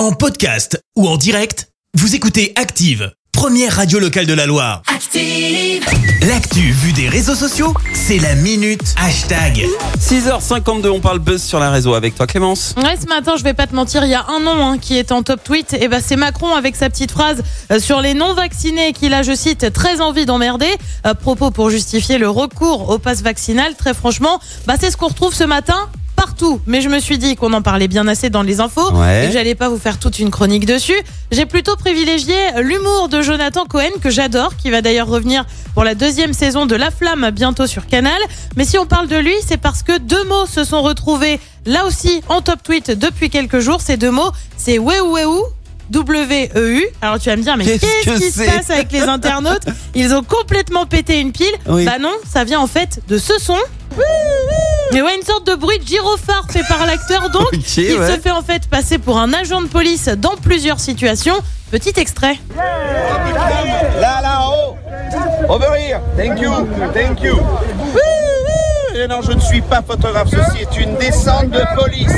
En podcast ou en direct, vous écoutez Active, première radio locale de la Loire. Active. L'actu vue des réseaux sociaux, c'est la minute hashtag. 6h52, on parle buzz sur la réseau avec toi Clémence. Ouais, ce matin, je vais pas te mentir, il y a un nom hein, qui est en top tweet. Et ben, c'est Macron avec sa petite phrase euh, sur les non vaccinés qu'il a, je cite, très envie d'emmerder. Euh, propos pour justifier le recours au pass vaccinal. Très franchement, bah, c'est ce qu'on retrouve ce matin partout. Mais je me suis dit qu'on en parlait bien assez dans les infos Ouais. et que j'allais pas vous faire toute une chronique dessus. J'ai plutôt privilégié l'humour de Jonathan Cohen que j'adore, qui va d'ailleurs revenir pour la deuxième saison de La Flamme bientôt sur Canal. Mais si on parle de lui, c'est parce que deux mots se sont retrouvés là aussi en top tweet depuis quelques jours. Ces deux mots, c'est Weu Weu. W-E-U. Alors tu vas me dire, mais Qu'est-ce qu'est-ce que qui se passe avec les internautes? Ils ont complètement pété une pile. Oui. Bah non, ça vient en fait de ce son. Mais ouais, une sorte de bruit de gyrophare fait par l'acteur donc. Ok, il ouais. se fait en fait passer pour un agent de police dans plusieurs situations. Petit extrait. Là, là, en haut. Over here. Thank you. Thank you. Et non, je ne suis pas photographe. Ceci est une descente de police.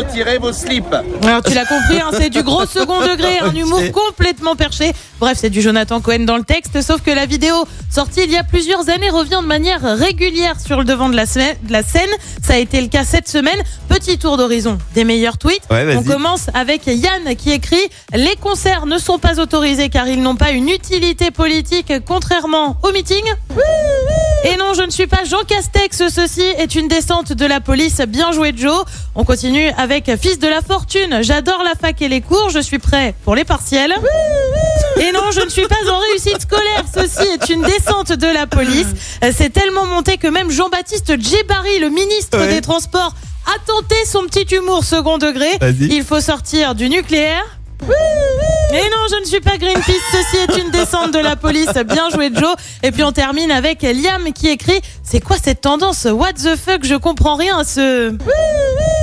Retirer vos slips. Alors tu l'as compris, hein, c'est du gros second degré, un humour complètement perché. Bref, c'est du Jonathan Cohen dans le texte, sauf que la vidéo sortie il y a plusieurs années revient de manière régulière sur le devant de la, scè- de la scène. Ça a été le cas cette semaine. Petit tour d'horizon des meilleurs tweets. Ouais. On commence avec Yann qui écrit Les concerts ne sont pas autorisés car ils n'ont pas une utilité politique contrairement au meeting. Et non, je ne suis pas Jean Castex, ceci est une descente de la police. Bien joué Joe. On continue avec Fils de la Fortune. J'adore la fac et les cours, je suis prêt pour les partiels. Et non, je ne suis pas en réussite scolaire. Ceci est une descente de la police. C'est tellement monté que même Jean-Baptiste Djebari, le ministre Ouais. des Transports, a tenté son petit humour second degré. Il faut sortir du nucléaire. Et non, je ne suis pas Greenpeace, ceci est une descente de la police. Bien joué Joe. Et puis on termine avec Liam qui écrit C'est quoi cette tendance? What the fuck? Je comprends rien à ce.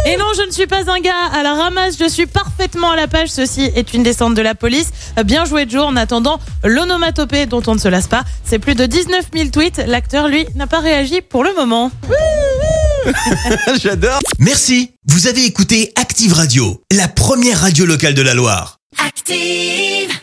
Et non, je ne suis pas un gars à la ramasse, je suis parfaitement à la page. Ceci est une descente de la police. Bien joué Joe. En attendant, l'onomatopée dont on ne se lasse pas, c'est plus de 19 000 tweets. L'acteur, lui, n'a pas réagi pour le moment. J'adore. Merci, vous avez écouté Active Radio, la première radio locale de la Loire. Active.